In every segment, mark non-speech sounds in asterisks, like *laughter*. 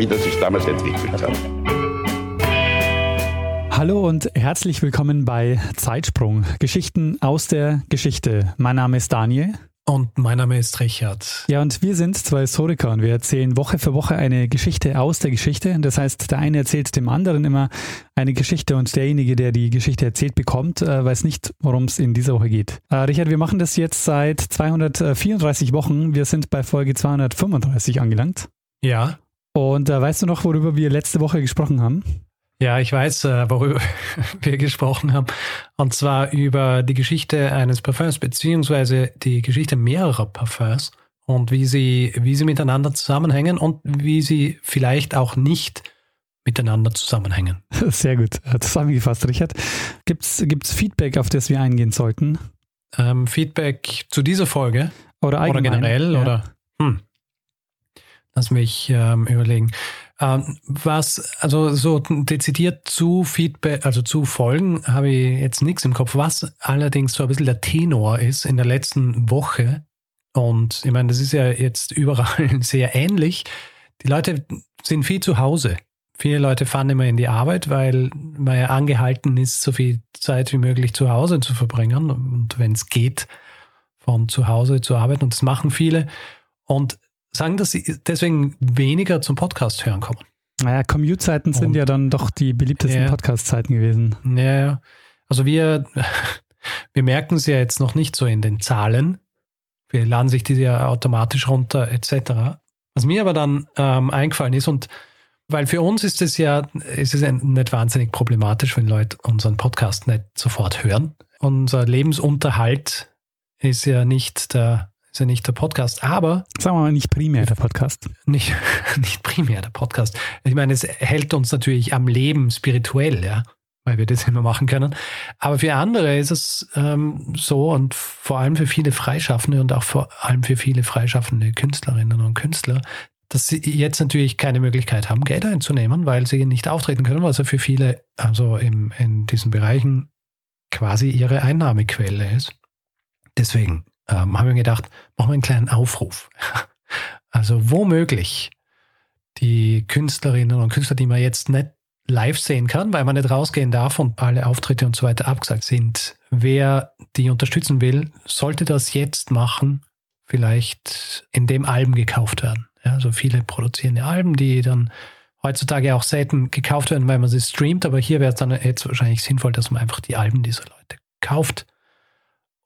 wie das sich damals entwickelt hat. Hallo und herzlich willkommen bei Zeitsprung, Geschichten aus der Geschichte. Mein Name ist Daniel. Und mein Name ist Richard. Ja, und wir sind zwei Historiker und wir erzählen Woche für Woche eine Geschichte aus der Geschichte. Das heißt, der eine erzählt dem anderen immer eine Geschichte und derjenige, der die Geschichte erzählt bekommt, äh, weiß nicht, worum es in dieser Woche geht. Äh, Richard, wir machen das jetzt seit 234 Wochen. Wir sind bei Folge 235 angelangt. Ja. Und äh, weißt du noch, worüber wir letzte Woche gesprochen haben? Ja, ich weiß, äh, worüber *laughs* wir gesprochen haben. Und zwar über die Geschichte eines Parfums, beziehungsweise die Geschichte mehrerer Parfums und wie sie, wie sie miteinander zusammenhängen und wie sie vielleicht auch nicht miteinander zusammenhängen. *laughs* Sehr gut. Äh, zusammengefasst, Richard. Gibt es Feedback, auf das wir eingehen sollten? Ähm, Feedback zu dieser Folge? Oder, oder generell? Ja. Oder? Hm. Lass mich ähm, überlegen. Ähm, was, also so dezidiert zu Feedback, also zu Folgen, habe ich jetzt nichts im Kopf. Was allerdings so ein bisschen der Tenor ist in der letzten Woche, und ich meine, das ist ja jetzt überall *laughs* sehr ähnlich. Die Leute sind viel zu Hause. Viele Leute fahren immer in die Arbeit, weil man ja angehalten ist, so viel Zeit wie möglich zu Hause zu verbringen. Und wenn es geht, von zu Hause zu arbeiten. Und das machen viele. Und sagen, dass sie deswegen weniger zum Podcast hören kommen. Naja, Commute-Zeiten sind ja dann doch die beliebtesten ja. Podcast-Zeiten gewesen. Ja, also wir, *laughs* wir merken es ja jetzt noch nicht so in den Zahlen. Wir laden sich diese ja automatisch runter, etc. Was mir aber dann ähm, eingefallen ist, und weil für uns ist es ja, ist es nicht wahnsinnig problematisch, wenn Leute unseren Podcast nicht sofort hören. Unser Lebensunterhalt ist ja nicht der ist ja nicht der Podcast, aber. Sagen wir mal nicht primär der Podcast. Nicht, *laughs* nicht primär der Podcast. Ich meine, es hält uns natürlich am Leben spirituell, ja, weil wir das immer machen können. Aber für andere ist es ähm, so und vor allem für viele Freischaffende und auch vor allem für viele freischaffende Künstlerinnen und Künstler, dass sie jetzt natürlich keine Möglichkeit haben, Geld einzunehmen, weil sie nicht auftreten können, was ja für viele, also im, in diesen Bereichen quasi ihre Einnahmequelle ist. Deswegen ähm, haben wir gedacht, machen wir einen kleinen Aufruf. *laughs* Also womöglich die Künstlerinnen und Künstler, die man jetzt nicht live sehen kann, weil man nicht rausgehen darf und alle Auftritte und so weiter abgesagt sind. Wer die unterstützen will, sollte das jetzt machen, vielleicht indem Alben gekauft werden. Ja, also viele produzierende Alben, die dann heutzutage auch selten gekauft werden, weil man sie streamt, aber hier wäre es dann jetzt wahrscheinlich sinnvoll, dass man einfach die Alben dieser Leute kauft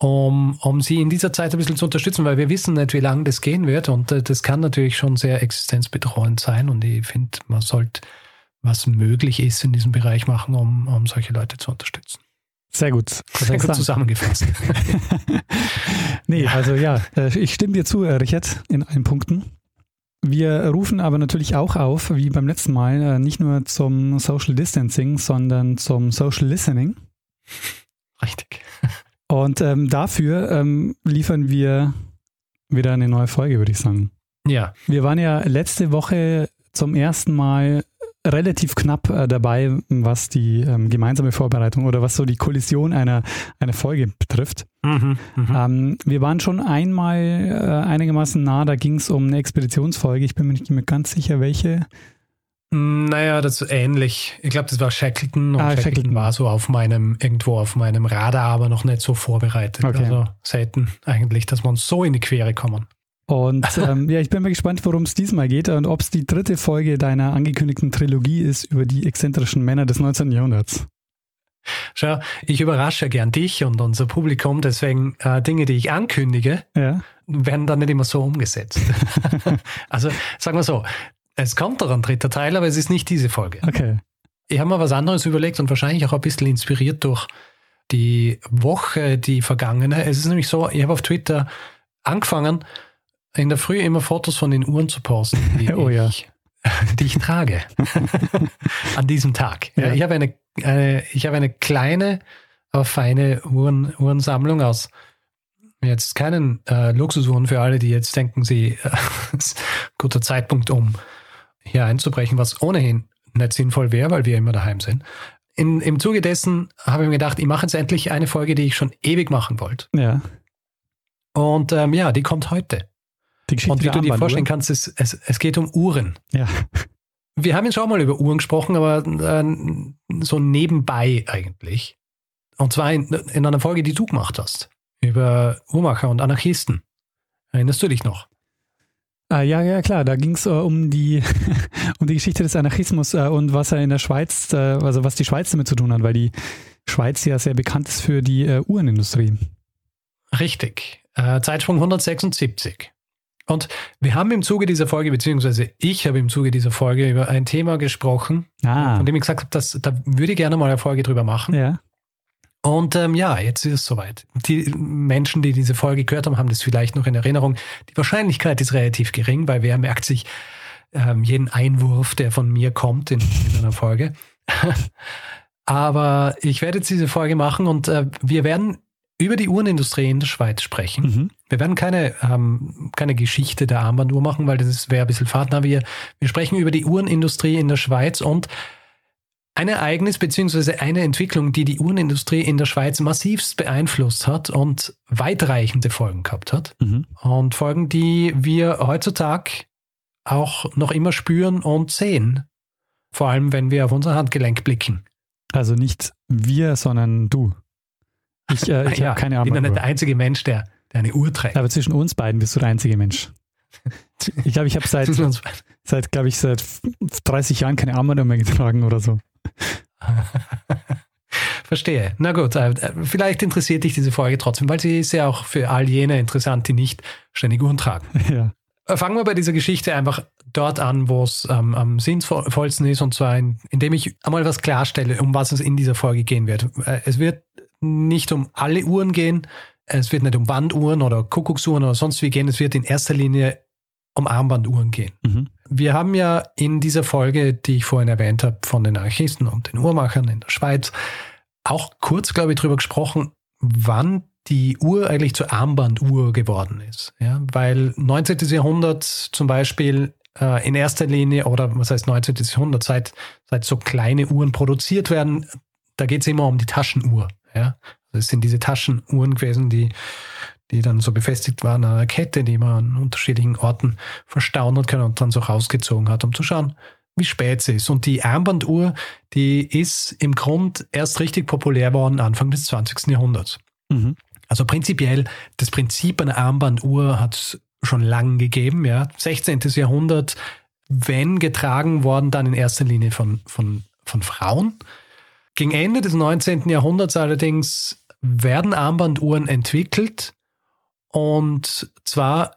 um, um sie in dieser Zeit ein bisschen zu unterstützen, weil wir wissen nicht, wie lange das gehen wird und äh, das kann natürlich schon sehr existenzbedrohend sein und ich finde, man sollte, was möglich ist, in diesem Bereich machen, um, um solche Leute zu unterstützen. Sehr gut. Sehr gut zusammengefasst. *laughs* nee, also ja, äh, ich stimme dir zu, äh, Richard, in allen Punkten. Wir rufen aber natürlich auch auf, wie beim letzten Mal, äh, nicht nur zum Social Distancing, sondern zum Social Listening. Richtig. Und ähm, dafür ähm, liefern wir wieder eine neue Folge, würde ich sagen. Ja. Wir waren ja letzte Woche zum ersten Mal relativ knapp äh, dabei, was die ähm, gemeinsame Vorbereitung oder was so die Kollision einer, einer Folge betrifft. Mhm, mh. ähm, wir waren schon einmal äh, einigermaßen nah, da ging es um eine Expeditionsfolge. Ich bin mir nicht mehr ganz sicher, welche. Naja, das ist ähnlich. Ich glaube, das war Shackleton und ah, Shackleton, Shackleton, war so auf meinem, irgendwo auf meinem Radar, aber noch nicht so vorbereitet. Okay. Also selten eigentlich, dass wir uns so in die Quere kommen. Und *laughs* ähm, ja, ich bin mal gespannt, worum es diesmal geht und ob es die dritte Folge deiner angekündigten Trilogie ist über die exzentrischen Männer des 19. Jahrhunderts. Schau, ich überrasche gern dich und unser Publikum, deswegen äh, Dinge, die ich ankündige, ja. werden dann nicht immer so umgesetzt. *laughs* *laughs* also sagen wir so, es kommt doch ein dritter Teil, aber es ist nicht diese Folge. Okay. Ich habe mir was anderes überlegt und wahrscheinlich auch ein bisschen inspiriert durch die Woche, die vergangene. Es ist nämlich so, ich habe auf Twitter angefangen, in der Früh immer Fotos von den Uhren zu posten, *laughs* die oh, ich *laughs* die ich trage *laughs* an diesem Tag. Ja. Ich habe eine, eine, ich habe eine kleine, aber feine Uhren, Uhrensammlung aus jetzt keinen äh, Luxusuhren für alle, die jetzt denken, sie äh, ist guter Zeitpunkt, um hier einzubrechen, was ohnehin nicht sinnvoll wäre, weil wir immer daheim sind. In, Im Zuge dessen habe ich mir gedacht, ich mache jetzt endlich eine Folge, die ich schon ewig machen wollte. Ja. Und ähm, ja, die kommt heute. Die Geschichte Und wie du dir vorstellen oder? kannst, es, es, es geht um Uhren. Ja. Wir haben jetzt schon mal über Uhren gesprochen, aber äh, so nebenbei eigentlich. Und zwar in, in einer Folge, die du gemacht hast. Über Uhrmacher und Anarchisten. Erinnerst du dich noch? Ah, ja, ja, klar. Da ging es äh, um, die, *laughs* um die Geschichte des Anarchismus äh, und was er in der Schweiz, äh, also was die Schweiz damit zu tun hat, weil die Schweiz ja sehr bekannt ist für die äh, Uhrenindustrie. Richtig. Äh, Zeitsprung 176. Und wir haben im Zuge dieser Folge, beziehungsweise ich habe im Zuge dieser Folge über ein Thema gesprochen, Ah, von dem ich gesagt habe, dass, da würde ich gerne mal eine Folge drüber machen. ja. Und ähm, ja, jetzt ist es soweit. Die Menschen, die diese Folge gehört haben, haben das vielleicht noch in Erinnerung. Die Wahrscheinlichkeit ist relativ gering, weil wer merkt sich ähm, jeden Einwurf, der von mir kommt in, in einer Folge. *laughs* Aber ich werde jetzt diese Folge machen und äh, wir werden über die Uhrenindustrie in der Schweiz sprechen. Mhm. Wir werden keine, ähm, keine Geschichte der Armbanduhr machen, weil das wäre ein bisschen. Na, Wir, wir sprechen über die Uhrenindustrie in der Schweiz und ein Ereignis beziehungsweise eine Entwicklung, die die Uhrenindustrie in der Schweiz massivst beeinflusst hat und weitreichende Folgen gehabt hat. Mhm. Und Folgen, die wir heutzutage auch noch immer spüren und sehen. Vor allem, wenn wir auf unser Handgelenk blicken. Also nicht wir, sondern du. Ich, äh, ich *laughs* Ja, habe keine Ich bin ja nicht der einzige Mensch, der, der eine Uhr trägt. Aber zwischen uns beiden bist du der einzige Mensch. *laughs* Ich glaube, ich habe seit, *laughs* seit glaube ich, seit 30 Jahren keine Armbanduhr mehr getragen oder so. *laughs* Verstehe. Na gut, äh, vielleicht interessiert dich diese Folge trotzdem, weil sie ist ja auch für all jene interessant, die nicht ständig Uhren tragen. Ja. Äh, Fangen wir bei dieser Geschichte einfach dort an, wo es ähm, am sinnvollsten ist, und zwar in, indem ich einmal was klarstelle, um was es in dieser Folge gehen wird. Äh, Es wird nicht um alle Uhren gehen, es wird nicht um Wanduhren oder Kuckucksuhren oder sonst wie gehen, es wird in erster Linie um Armbanduhren gehen. Mhm. Wir haben ja in dieser Folge, die ich vorhin erwähnt habe, von den Anarchisten und den Uhrmachern in der Schweiz, auch kurz, glaube ich, darüber gesprochen, wann die Uhr eigentlich zur Armbanduhr geworden ist. Ja, weil 19. Jahrhundert zum Beispiel äh, in erster Linie, oder was heißt 19. Jahrhundert, seit, seit so kleine Uhren produziert werden, da geht es immer um die Taschenuhr. Ja? Das sind diese Taschenuhren gewesen, die, die dann so befestigt waren an einer Kette, die man an unterschiedlichen Orten verstauen hat können und dann so rausgezogen hat, um zu schauen, wie spät sie ist. Und die Armbanduhr, die ist im Grund erst richtig populär worden Anfang des 20. Jahrhunderts. Mhm. Also prinzipiell, das Prinzip einer Armbanduhr hat es schon lang gegeben, ja. 16. Jahrhundert, wenn getragen worden, dann in erster Linie von, von, von Frauen. Gegen Ende des 19. Jahrhunderts allerdings werden Armbanduhren entwickelt und zwar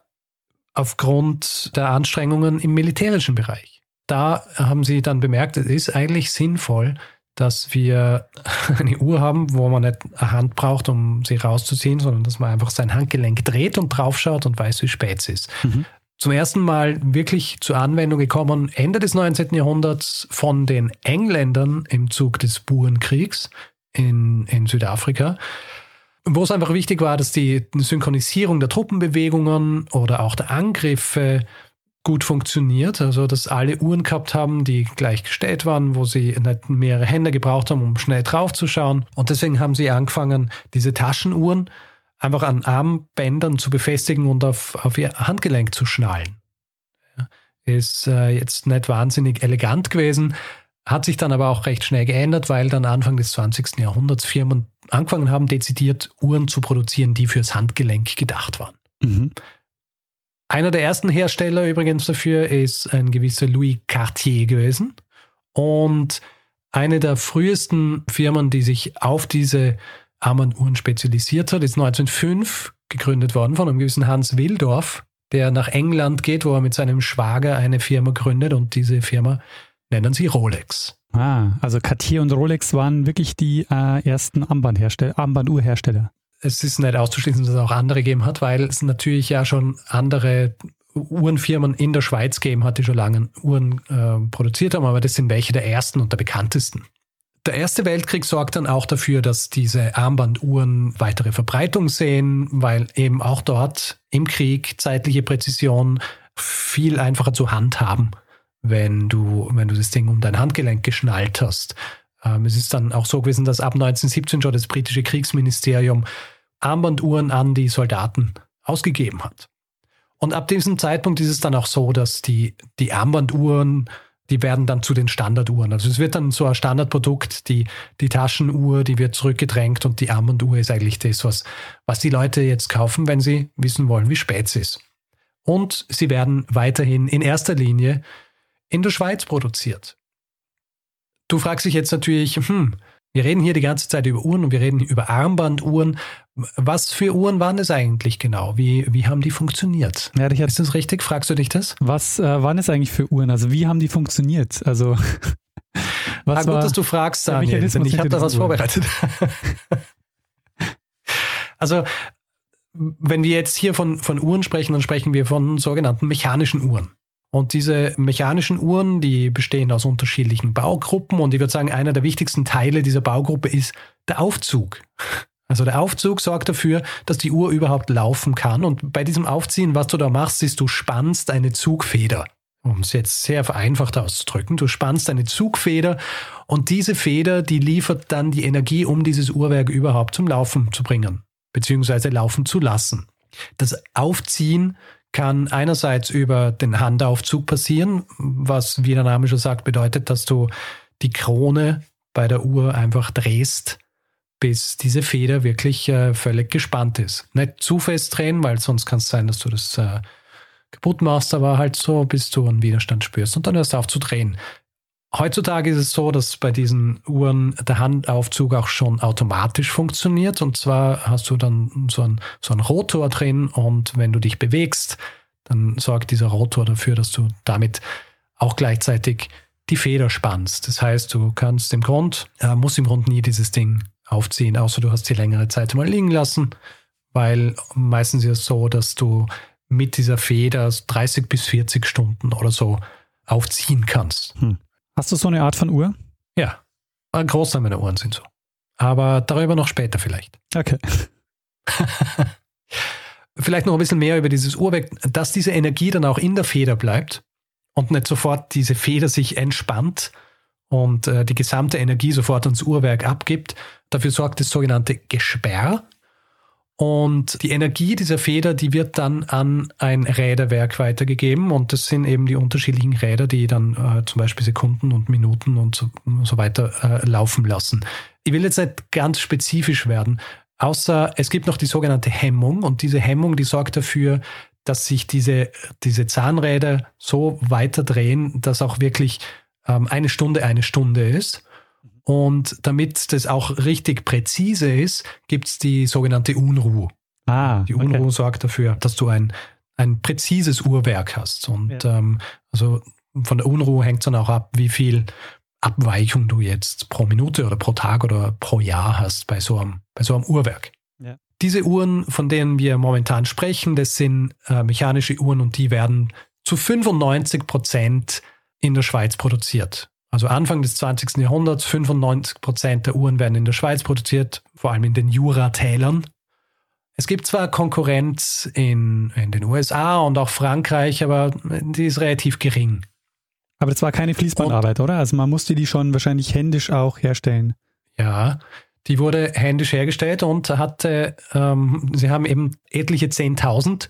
aufgrund der Anstrengungen im militärischen Bereich. Da haben sie dann bemerkt, es ist eigentlich sinnvoll, dass wir *laughs* eine Uhr haben, wo man nicht eine Hand braucht, um sie rauszuziehen, sondern dass man einfach sein Handgelenk dreht und draufschaut und weiß, wie spät es ist. Mhm. Zum ersten Mal wirklich zur Anwendung gekommen Ende des 19. Jahrhunderts von den Engländern im Zug des Burenkriegs in, in Südafrika, wo es einfach wichtig war, dass die Synchronisierung der Truppenbewegungen oder auch der Angriffe gut funktioniert, also dass alle Uhren gehabt haben, die gleich gestellt waren, wo sie nicht mehrere Hände gebraucht haben, um schnell draufzuschauen. Und deswegen haben sie angefangen, diese Taschenuhren einfach an Armbändern zu befestigen und auf, auf ihr Handgelenk zu schnallen. Ist äh, jetzt nicht wahnsinnig elegant gewesen, hat sich dann aber auch recht schnell geändert, weil dann Anfang des 20. Jahrhunderts Firmen angefangen haben, dezidiert Uhren zu produzieren, die fürs Handgelenk gedacht waren. Mhm. Einer der ersten Hersteller übrigens dafür ist ein gewisser Louis Cartier gewesen. Und eine der frühesten Firmen, die sich auf diese Armbanduhren spezialisiert hat, ist 1905 gegründet worden von einem gewissen Hans Wildorf, der nach England geht, wo er mit seinem Schwager eine Firma gründet und diese Firma nennen sie Rolex. Ah, also Cartier und Rolex waren wirklich die äh, ersten Armbandhersteller, Armbanduhrhersteller. es ist nicht auszuschließen, dass es auch andere gegeben hat, weil es natürlich ja schon andere Uhrenfirmen in der Schweiz gegeben hat, die schon lange Uhren äh, produziert haben, aber das sind welche der ersten und der bekanntesten. Der Erste Weltkrieg sorgt dann auch dafür, dass diese Armbanduhren weitere Verbreitung sehen, weil eben auch dort im Krieg zeitliche Präzision viel einfacher zu handhaben, wenn du, wenn du das Ding um dein Handgelenk geschnallt hast. Ähm, es ist dann auch so gewesen, dass ab 1917 schon das britische Kriegsministerium Armbanduhren an die Soldaten ausgegeben hat. Und ab diesem Zeitpunkt ist es dann auch so, dass die, die Armbanduhren, die werden dann zu den Standarduhren. Also es wird dann so ein Standardprodukt, die, die Taschenuhr, die wird zurückgedrängt und die Armbanduhr ist eigentlich das, was, was die Leute jetzt kaufen, wenn sie wissen wollen, wie spät es ist. Und sie werden weiterhin in erster Linie in der Schweiz produziert. Du fragst dich jetzt natürlich, hm, wir reden hier die ganze Zeit über Uhren und wir reden über Armbanduhren. Was für Uhren waren es eigentlich genau? Wie, wie haben die funktioniert? Ja, Ist das richtig? Fragst du dich das? Was äh, waren es eigentlich für Uhren? Also wie haben die funktioniert? Also *laughs* was ah, gut, dass du fragst, Daniel, denn ich habe da was vorbereitet. *laughs* also wenn wir jetzt hier von, von Uhren sprechen, dann sprechen wir von sogenannten mechanischen Uhren. Und diese mechanischen Uhren, die bestehen aus unterschiedlichen Baugruppen und ich würde sagen, einer der wichtigsten Teile dieser Baugruppe ist der Aufzug. Also der Aufzug sorgt dafür, dass die Uhr überhaupt laufen kann. Und bei diesem Aufziehen, was du da machst, ist, du spannst eine Zugfeder. Um es jetzt sehr vereinfacht auszudrücken, du spannst eine Zugfeder und diese Feder, die liefert dann die Energie, um dieses Uhrwerk überhaupt zum Laufen zu bringen, beziehungsweise laufen zu lassen. Das Aufziehen kann einerseits über den Handaufzug passieren, was, wie der Name schon sagt, bedeutet, dass du die Krone bei der Uhr einfach drehst, bis diese Feder wirklich äh, völlig gespannt ist. Nicht zu fest drehen, weil sonst kann es sein, dass du das äh, kaputt machst, aber halt so, bis du einen Widerstand spürst und dann hörst du auf zu drehen. Heutzutage ist es so, dass bei diesen Uhren der Handaufzug auch schon automatisch funktioniert. Und zwar hast du dann so einen, so Rotor drin und wenn du dich bewegst, dann sorgt dieser Rotor dafür, dass du damit auch gleichzeitig die Feder spannst. Das heißt, du kannst im Grund, äh, musst im Grund nie dieses Ding aufziehen, außer du hast sie längere Zeit mal liegen lassen, weil meistens ist es so, dass du mit dieser Feder 30 bis 40 Stunden oder so aufziehen kannst. Hm. Hast du so eine Art von Uhr? Ja. Ein Großteil meiner Uhren sind so. Aber darüber noch später vielleicht. Okay. *laughs* vielleicht noch ein bisschen mehr über dieses Uhrwerk, dass diese Energie dann auch in der Feder bleibt und nicht sofort diese Feder sich entspannt und äh, die gesamte Energie sofort ans Uhrwerk abgibt. Dafür sorgt das sogenannte Gesperr. Und die Energie dieser Feder, die wird dann an ein Räderwerk weitergegeben. Und das sind eben die unterschiedlichen Räder, die dann äh, zum Beispiel Sekunden und Minuten und so, so weiter äh, laufen lassen. Ich will jetzt nicht ganz spezifisch werden, außer es gibt noch die sogenannte Hemmung. Und diese Hemmung, die sorgt dafür, dass sich diese, diese Zahnräder so weiter drehen, dass auch wirklich ähm, eine Stunde eine Stunde ist. Und damit das auch richtig präzise ist, gibt es die sogenannte Unruhe. Ah, die Unruhe okay. sorgt dafür, dass du ein, ein präzises Uhrwerk hast. Und ja. ähm, also von der Unruhe hängt es dann auch ab, wie viel Abweichung du jetzt pro Minute oder pro Tag oder pro Jahr hast bei so einem, bei so einem Uhrwerk. Ja. Diese Uhren, von denen wir momentan sprechen, das sind äh, mechanische Uhren und die werden zu 95 Prozent in der Schweiz produziert. Also Anfang des 20. Jahrhunderts, 95 Prozent der Uhren werden in der Schweiz produziert, vor allem in den Juratälern. Es gibt zwar Konkurrenz in, in den USA und auch Frankreich, aber die ist relativ gering. Aber das war keine Fließbandarbeit, und, oder? Also man musste die schon wahrscheinlich händisch auch herstellen. Ja, die wurde händisch hergestellt und hatte, ähm, sie haben eben etliche 10.000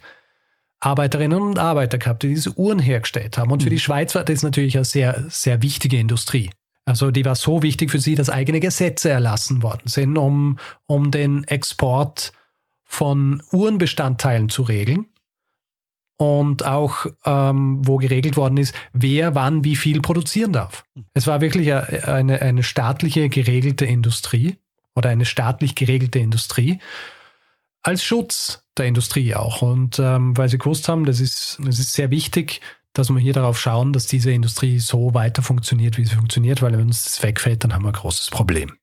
Arbeiterinnen und Arbeiter gehabt, die diese Uhren hergestellt haben. Und für die mhm. Schweiz war das natürlich eine sehr, sehr wichtige Industrie. Also die war so wichtig für sie, dass eigene Gesetze erlassen worden sind, um, um den Export von Uhrenbestandteilen zu regeln. Und auch, ähm, wo geregelt worden ist, wer wann wie viel produzieren darf. Es war wirklich eine, eine staatliche geregelte Industrie oder eine staatlich geregelte Industrie als Schutz der Industrie auch. Und ähm, weil sie gewusst haben, das ist, das ist sehr wichtig, dass wir hier darauf schauen, dass diese Industrie so weiter funktioniert, wie sie funktioniert, weil wenn uns das wegfällt, dann haben wir ein großes Problem.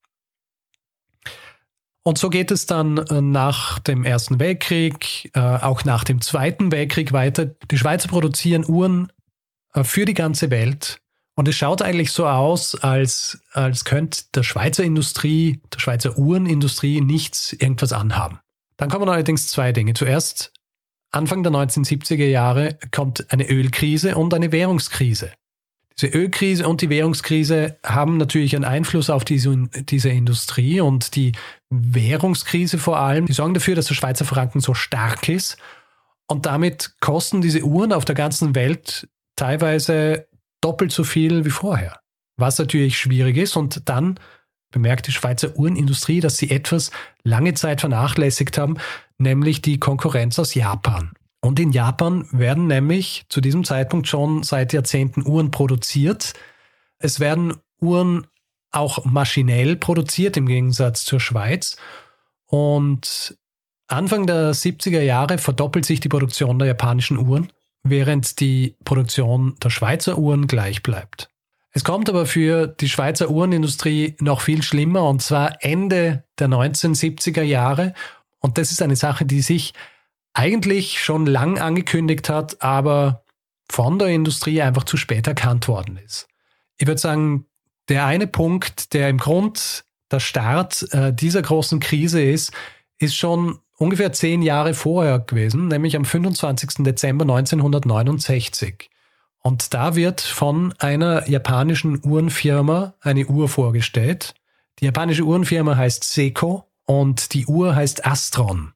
Und so geht es dann äh, nach dem Ersten Weltkrieg, äh, auch nach dem Zweiten Weltkrieg weiter. Die Schweizer produzieren Uhren äh, für die ganze Welt. Und es schaut eigentlich so aus, als, als könnte der Schweizer Industrie, der Schweizer Uhrenindustrie nichts irgendwas anhaben. Dann kommen allerdings zwei Dinge. Zuerst, Anfang der 1970er Jahre kommt eine Ölkrise und eine Währungskrise. Diese Ölkrise und die Währungskrise haben natürlich einen Einfluss auf diese, diese Industrie und die Währungskrise vor allem, die sorgen dafür, dass der Schweizer Franken so stark ist und damit kosten diese Uhren auf der ganzen Welt teilweise doppelt so viel wie vorher, was natürlich schwierig ist und dann bemerkt die Schweizer Uhrenindustrie, dass sie etwas lange Zeit vernachlässigt haben, nämlich die Konkurrenz aus Japan. Und in Japan werden nämlich zu diesem Zeitpunkt schon seit Jahrzehnten Uhren produziert. Es werden Uhren auch maschinell produziert im Gegensatz zur Schweiz. Und Anfang der 70er Jahre verdoppelt sich die Produktion der japanischen Uhren, während die Produktion der Schweizer Uhren gleich bleibt. Es kommt aber für die Schweizer Uhrenindustrie noch viel schlimmer, und zwar Ende der 1970er Jahre. Und das ist eine Sache, die sich eigentlich schon lang angekündigt hat, aber von der Industrie einfach zu spät erkannt worden ist. Ich würde sagen, der eine Punkt, der im Grund der Start äh, dieser großen Krise ist, ist schon ungefähr zehn Jahre vorher gewesen, nämlich am 25. Dezember 1969. Und da wird von einer japanischen Uhrenfirma eine Uhr vorgestellt. Die japanische Uhrenfirma heißt Seiko und die Uhr heißt Astron.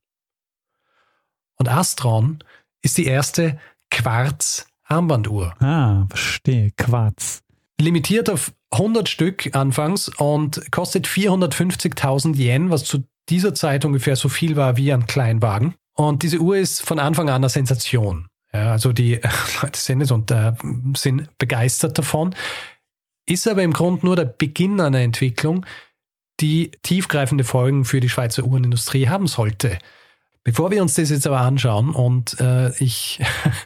Und Astron ist die erste Quarz-Armbanduhr. Ah, verstehe. Quarz. Limitiert auf 100 Stück anfangs und kostet 450.000 Yen, was zu dieser Zeit ungefähr so viel war wie ein Kleinwagen. Und diese Uhr ist von Anfang an eine Sensation. Ja, also die *laughs* Leute sehen es und äh, sind begeistert davon. Ist aber im Grunde nur der Beginn einer Entwicklung, die tiefgreifende Folgen für die Schweizer Uhrenindustrie haben sollte. Bevor wir uns das jetzt aber anschauen und äh, ich,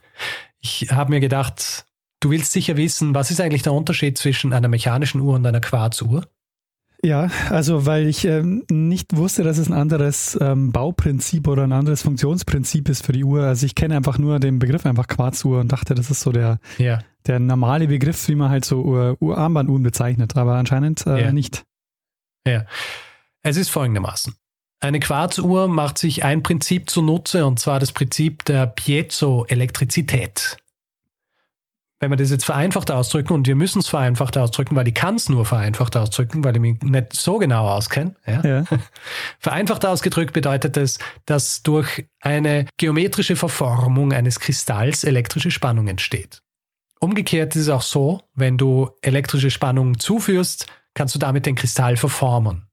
*laughs* ich habe mir gedacht, du willst sicher wissen, was ist eigentlich der Unterschied zwischen einer mechanischen Uhr und einer Quarzuhr? Ja, also weil ich ähm, nicht wusste, dass es ein anderes ähm, Bauprinzip oder ein anderes Funktionsprinzip ist für die Uhr. Also ich kenne einfach nur den Begriff einfach Quarzuhr und dachte, das ist so der, ja. der normale Begriff, wie man halt so Uhr, Uhr Armbanduhren bezeichnet, aber anscheinend äh, ja. nicht. Ja, es ist folgendermaßen. Eine Quarzuhr macht sich ein Prinzip zunutze, und zwar das Prinzip der Piezoelektrizität. Wenn wir das jetzt vereinfacht ausdrücken, und wir müssen es vereinfacht ausdrücken, weil ich kann es nur vereinfacht ausdrücken, weil ich mich nicht so genau auskenne. Ja? Ja. *laughs* Vereinfacht ausgedrückt bedeutet es, dass durch eine geometrische Verformung eines Kristalls elektrische Spannung entsteht. Umgekehrt ist es auch so, wenn du elektrische Spannung zuführst, kannst du damit den Kristall verformen.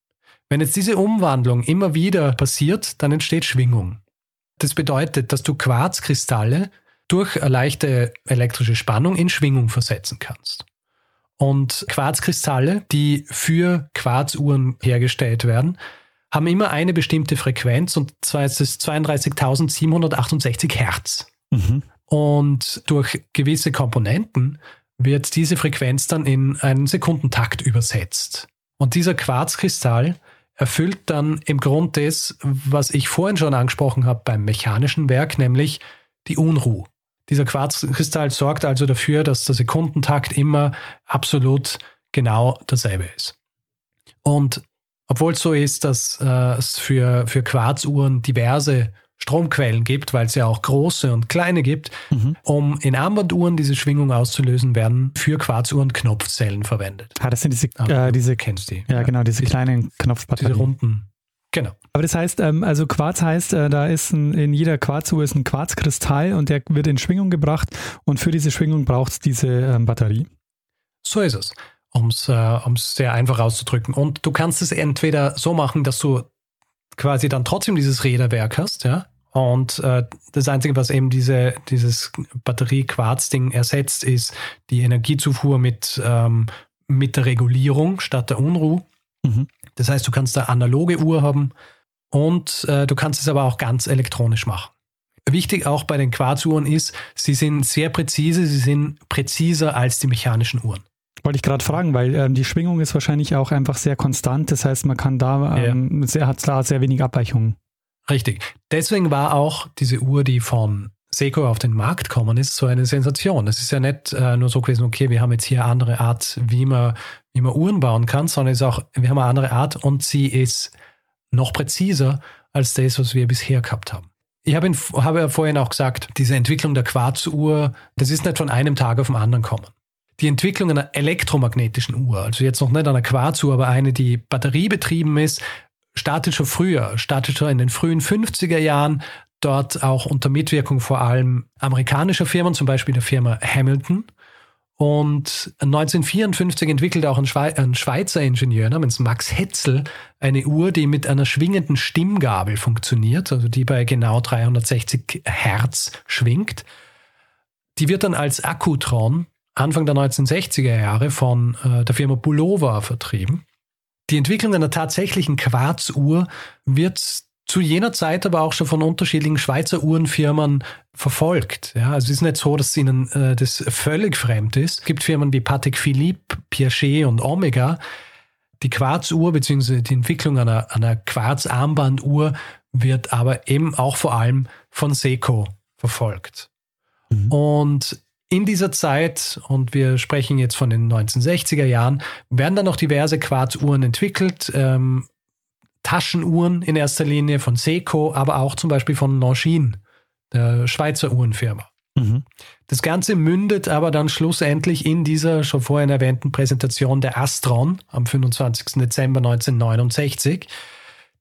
Wenn jetzt diese Umwandlung immer wieder passiert, dann entsteht Schwingung. Das bedeutet, dass du Quarzkristalle durch eine leichte elektrische Spannung in Schwingung versetzen kannst. Und Quarzkristalle, die für Quarzuhren hergestellt werden, haben immer eine bestimmte Frequenz und zwar ist es 32.768 Hertz. Mhm. Und durch gewisse Komponenten wird diese Frequenz dann in einen Sekundentakt übersetzt. Und dieser Quarzkristall erfüllt dann im Grund das, was ich vorhin schon angesprochen habe beim mechanischen Werk, nämlich die Unruhe. Dieser Quarzkristall sorgt also dafür, dass der Sekundentakt immer absolut genau derselbe ist. Und obwohl es so ist, dass äh, es für, für Quarzuhren diverse Stromquellen gibt, weil es ja auch große und kleine gibt. Mhm. Um in Armbanduhren diese Schwingung auszulösen, werden für Quarzuhren Knopfzellen verwendet. Ah, das sind diese, äh, diese kennst die. Ja, ja, genau, diese kleinen Knopfbatterien. Diese runden. Genau. Aber das heißt, ähm, also Quarz heißt, äh, da ist ein, in jeder Quarzuhr ist ein Quarzkristall und der wird in Schwingung gebracht und für diese Schwingung braucht es diese ähm, Batterie. So ist es, um es äh, sehr einfach auszudrücken. Und du kannst es entweder so machen, dass du quasi dann trotzdem dieses Räderwerk hast, ja, und äh, das Einzige, was eben diese, dieses Batterie-Quarz-Ding ersetzt, ist die Energiezufuhr mit, ähm, mit der Regulierung statt der Unruhe. Mhm. Das heißt, du kannst eine analoge Uhr haben und äh, du kannst es aber auch ganz elektronisch machen. Wichtig auch bei den Quarzuhren ist, sie sind sehr präzise, sie sind präziser als die mechanischen Uhren. Wollte ich gerade fragen, weil ähm, die Schwingung ist wahrscheinlich auch einfach sehr konstant. Das heißt, man kann da, ähm, ja. sehr, hat da sehr wenig Abweichungen. Richtig. Deswegen war auch diese Uhr, die von Seiko auf den Markt kommen ist, so eine Sensation. Es ist ja nicht äh, nur so gewesen, okay, wir haben jetzt hier eine andere Art, wie man, wie man Uhren bauen kann, sondern es ist auch, wir haben eine andere Art und sie ist noch präziser als das, was wir bisher gehabt haben. Ich habe, ihn, habe ja vorhin auch gesagt, diese Entwicklung der Quarzuhr, das ist nicht von einem Tag auf den anderen kommen. Die Entwicklung einer elektromagnetischen Uhr, also jetzt noch nicht einer Quarzuhr, aber eine, die batteriebetrieben ist, startet schon früher, startet schon in den frühen 50er Jahren, dort auch unter Mitwirkung vor allem amerikanischer Firmen, zum Beispiel der Firma Hamilton. Und 1954 entwickelte auch ein, Schwe ein Schweizer Ingenieur namens Max Hetzel eine Uhr, die mit einer schwingenden Stimmgabel funktioniert, also die bei genau 360 Hertz schwingt. Die wird dann als Akkutron Anfang der 1960er Jahre von äh, der Firma Bulova vertrieben. Die Entwicklung einer tatsächlichen Quarzuhr wird zu jener Zeit aber auch schon von unterschiedlichen Schweizer Uhrenfirmen verfolgt. Ja, also es ist nicht so, dass ihnen äh, das völlig fremd ist. Es gibt Firmen wie Patek Philippe, Piaget und Omega. Die Quarzuhr bzw. die Entwicklung einer, einer Quarzarmbanduhr wird aber eben auch vor allem von Seiko verfolgt. Mhm. Und in dieser Zeit, und wir sprechen jetzt von den 1960er Jahren, werden dann noch diverse Quarzuhren entwickelt. Ähm, Taschenuhren in erster Linie von Seiko, aber auch zum Beispiel von Longines, der Schweizer Uhrenfirma. Mhm. Das Ganze mündet aber dann schlussendlich in dieser schon vorhin erwähnten Präsentation der Astron am 25. Dezember 1969.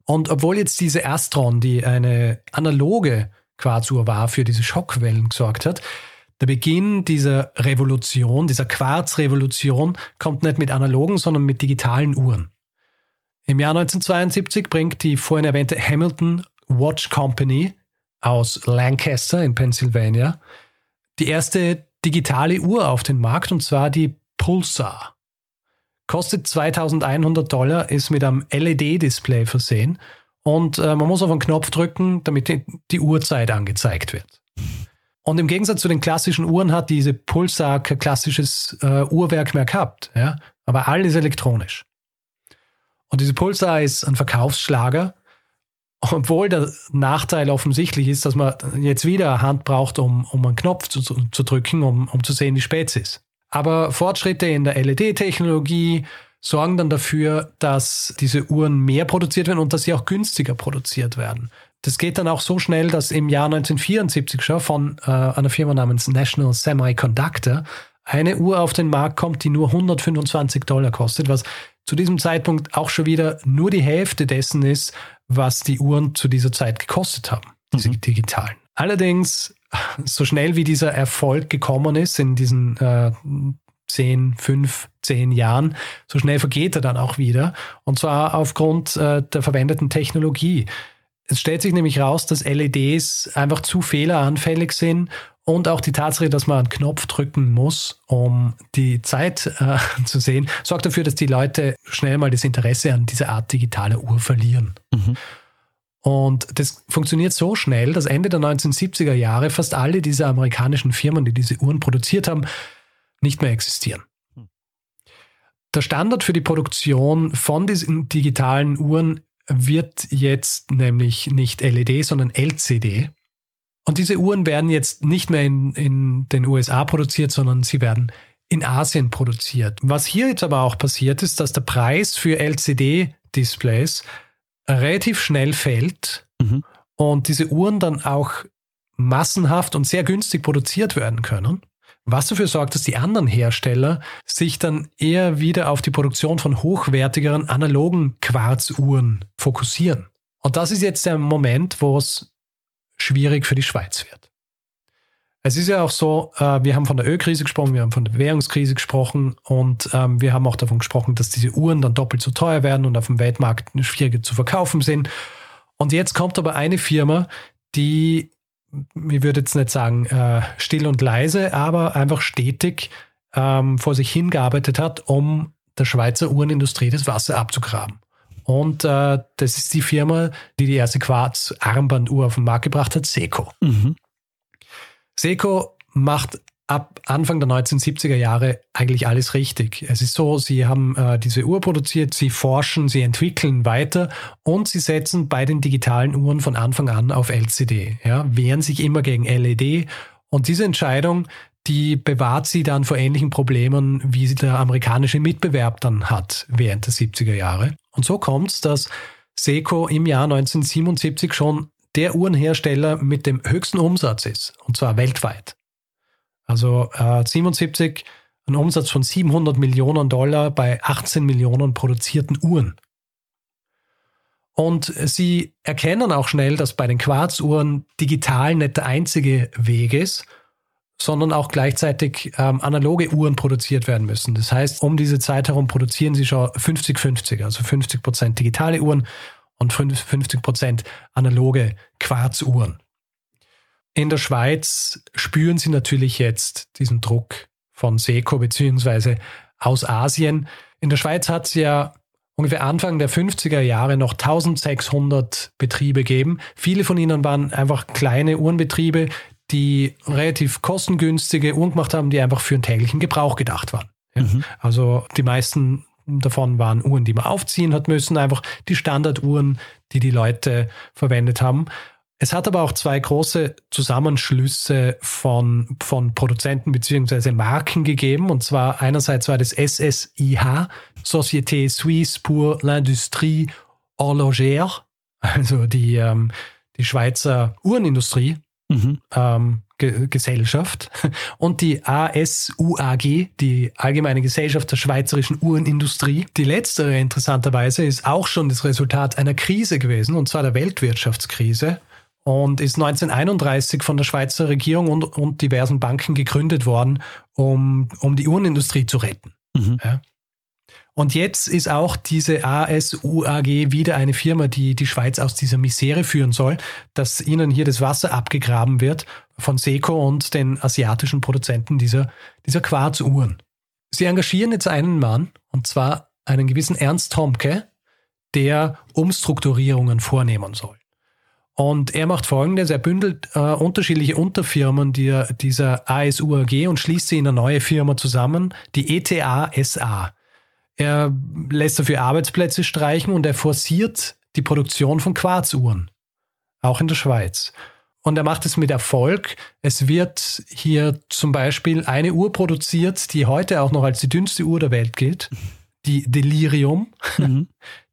Und obwohl jetzt diese Astron, die eine analoge Quarzuhr war, für diese Schockwellen gesorgt hat, der Beginn dieser Revolution, dieser Quarzrevolution, kommt nicht mit analogen, sondern mit digitalen Uhren. Im Jahr 1972 bringt die vorhin erwähnte Hamilton Watch Company aus Lancaster in Pennsylvania die erste digitale Uhr auf den Markt und zwar die Pulsar. Kostet 2100 Dollar, ist mit einem LED-Display versehen und äh, man muss auf einen Knopf drücken, damit die, die Uhrzeit angezeigt wird. Und im Gegensatz zu den klassischen Uhren hat diese Pulsar kein klassisches äh, Uhrwerk mehr gehabt, ja? aber alles elektronisch. Und diese Pulsar ist ein Verkaufsschlager, obwohl der Nachteil offensichtlich ist, dass man jetzt wieder eine Hand braucht, um, um einen Knopf zu, zu drücken, um, um zu sehen, wie spät es ist. Aber Fortschritte in der LED-Technologie sorgen dann dafür, dass diese Uhren mehr produziert werden und dass sie auch günstiger produziert werden. Das geht dann auch so schnell, dass im Jahr 1974 schon von äh, einer Firma namens National Semiconductor eine Uhr auf den Markt kommt, die nur 125 Dollar kostet, was zu diesem Zeitpunkt auch schon wieder nur die Hälfte dessen ist, was die Uhren zu dieser Zeit gekostet haben, diese mhm. digitalen. Allerdings, so schnell wie dieser Erfolg gekommen ist in diesen äh, 10, 5, 10 Jahren, so schnell vergeht er dann auch wieder. Und zwar aufgrund äh, der verwendeten Technologie. Es stellt sich nämlich raus, dass LEDs einfach zu fehleranfällig sind und auch die Tatsache, dass man einen Knopf drücken muss, um die Zeit äh, *laughs* zu sehen, sorgt dafür, dass die Leute schnell mal das Interesse an dieser Art digitaler Uhr verlieren. Mhm. Und das funktioniert so schnell, dass Ende der 1970er Jahre fast alle diese amerikanischen Firmen, die diese Uhren produziert haben, nicht mehr existieren. Hm. Der Standard für die Produktion von diesen digitalen Uhren wird jetzt nämlich nicht LED, sondern LCD. Und diese Uhren werden jetzt nicht mehr in, in den USA produziert, sondern sie werden in Asien produziert. Was hier jetzt aber auch passiert ist, dass der Preis für LCD-Displays relativ schnell fällt mhm. und diese Uhren dann auch massenhaft und sehr günstig produziert werden können. Was dafür sorgt, dass die anderen Hersteller sich dann eher wieder auf die Produktion von hochwertigeren analogen Quarzuhren fokussieren. Und das ist jetzt der Moment, wo es schwierig für die Schweiz wird. Es ist ja auch so, äh, wir haben von der Ölkrise gesprochen, wir haben von der Währungskrise gesprochen und ähm, wir haben auch davon gesprochen, dass diese Uhren dann doppelt so teuer werden und auf dem Weltmarkt schwieriger zu verkaufen sind. Und jetzt kommt aber eine Firma, die ich würde jetzt nicht sagen äh, still und leise, aber einfach stetig ähm, vor sich hingearbeitet hat, um der Schweizer Uhrenindustrie das Wasser abzugraben. Und äh, das ist die Firma, die die erste Quarz-Armbanduhr auf den Markt gebracht hat, Seco. Mhm. Seco macht ab Anfang der 1970er Jahre eigentlich alles richtig. Es ist so, sie haben äh, diese Uhr produziert, sie forschen, sie entwickeln weiter und sie setzen bei den digitalen Uhren von Anfang an auf LCD, ja, wehren sich immer gegen LED und diese Entscheidung, die bewahrt sie dann vor ähnlichen Problemen, wie sie der amerikanische Mitbewerb dann hat während der 70er Jahre. Und so kommt es, dass Seiko im Jahr 1977 schon der Uhrenhersteller mit dem höchsten Umsatz ist, und zwar weltweit. Also äh, 77 ein Umsatz von 700 Millionen Dollar bei 18 Millionen produzierten Uhren. Und sie erkennen auch schnell, dass bei den Quarzuhren digital nicht der einzige Weg ist, sondern auch gleichzeitig ähm, analoge Uhren produziert werden müssen. Das heißt, um diese Zeit herum produzieren sie schon 50-50, also 50 Prozent digitale Uhren und 50 Prozent analoge Quarzuhren. In der Schweiz spüren sie natürlich jetzt diesen Druck von Seco beziehungsweise aus Asien. In der Schweiz hat es ja ungefähr Anfang der 50er Jahre noch 1600 Betriebe gegeben. Viele von ihnen waren einfach kleine Uhrenbetriebe, die relativ kostengünstige Uhren gemacht haben, die einfach für den täglichen Gebrauch gedacht waren. Ja. Mhm. Also die meisten davon waren Uhren, die man aufziehen hat müssen, einfach die Standarduhren, die die Leute verwendet haben. Es hat aber auch zwei große Zusammenschlüsse von, von Produzenten beziehungsweise Marken gegeben. Und zwar einerseits war das SSIH, Société Suisse pour l'Industrie Horlogère, also die, ähm, die Schweizer Uhrenindustrie. Mhm. Ähm, Gesellschaft *laughs* und die ASUAG, die Allgemeine Gesellschaft der Schweizerischen Uhrenindustrie. Die letztere interessanterweise ist auch schon das Resultat einer Krise gewesen, und zwar der Weltwirtschaftskrise und ist 1931 von der Schweizer Regierung und, und diversen Banken gegründet worden, um, um die Uhrenindustrie zu retten. Mhm. Ja. Und jetzt ist auch diese ASUAG wieder eine Firma, die die Schweiz aus dieser Misere führen soll, dass ihnen hier das Wasser abgegraben wird von Seco und den asiatischen Produzenten dieser, dieser Quarzuhren. Sie engagieren jetzt einen Mann, und zwar einen gewissen Ernst Tomke, der Umstrukturierungen vornehmen soll. Und er macht folgendes, er bündelt äh, unterschiedliche Unterfirmen die, dieser ASUAG und schließt sie in eine neue Firma zusammen, die ETA SA. Er lässt dafür Arbeitsplätze streichen und er forciert die Produktion von Quarzuhren, auch in der Schweiz. Und er macht es mit Erfolg. Es wird hier zum Beispiel eine Uhr produziert, die heute auch noch als die dünnste Uhr der Welt gilt, die Delirium. Mhm.